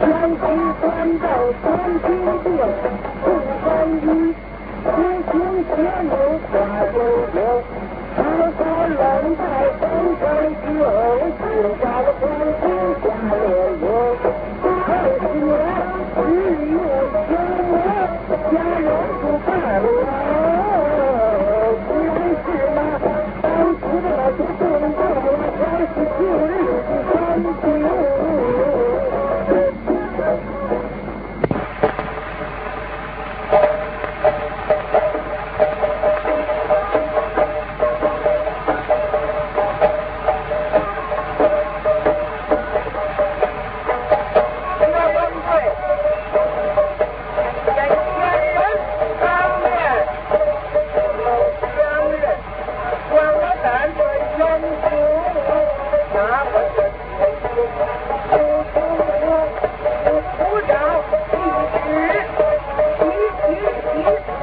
Quan chi quan đầu quan chi biểu, cùng quan chi, thiên thiên thiên hữu quả vô biểu. Thank you.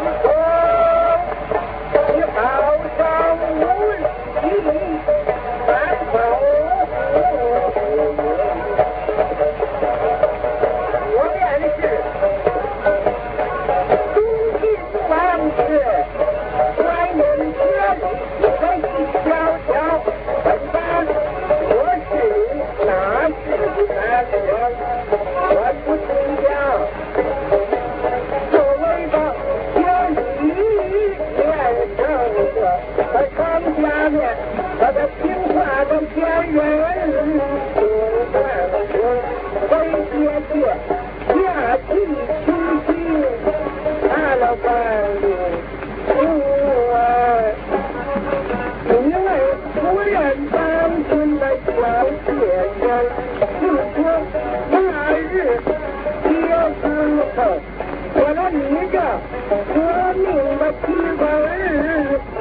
我的女儿，我命的妻儿。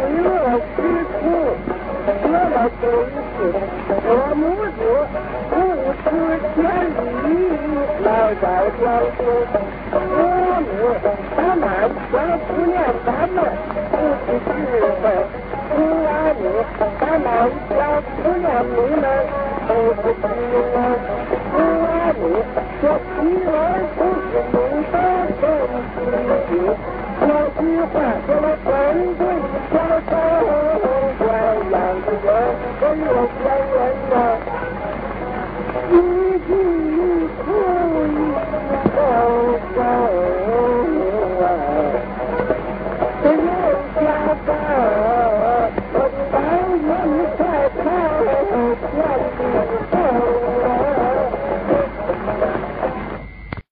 幺书生，我母亲他妈要念咱们，不是日本。我母亲他妈要思念你们，不是日本。我母亲说女不是你的东西，有句话说的真对，叫做“我养的人，我有家”。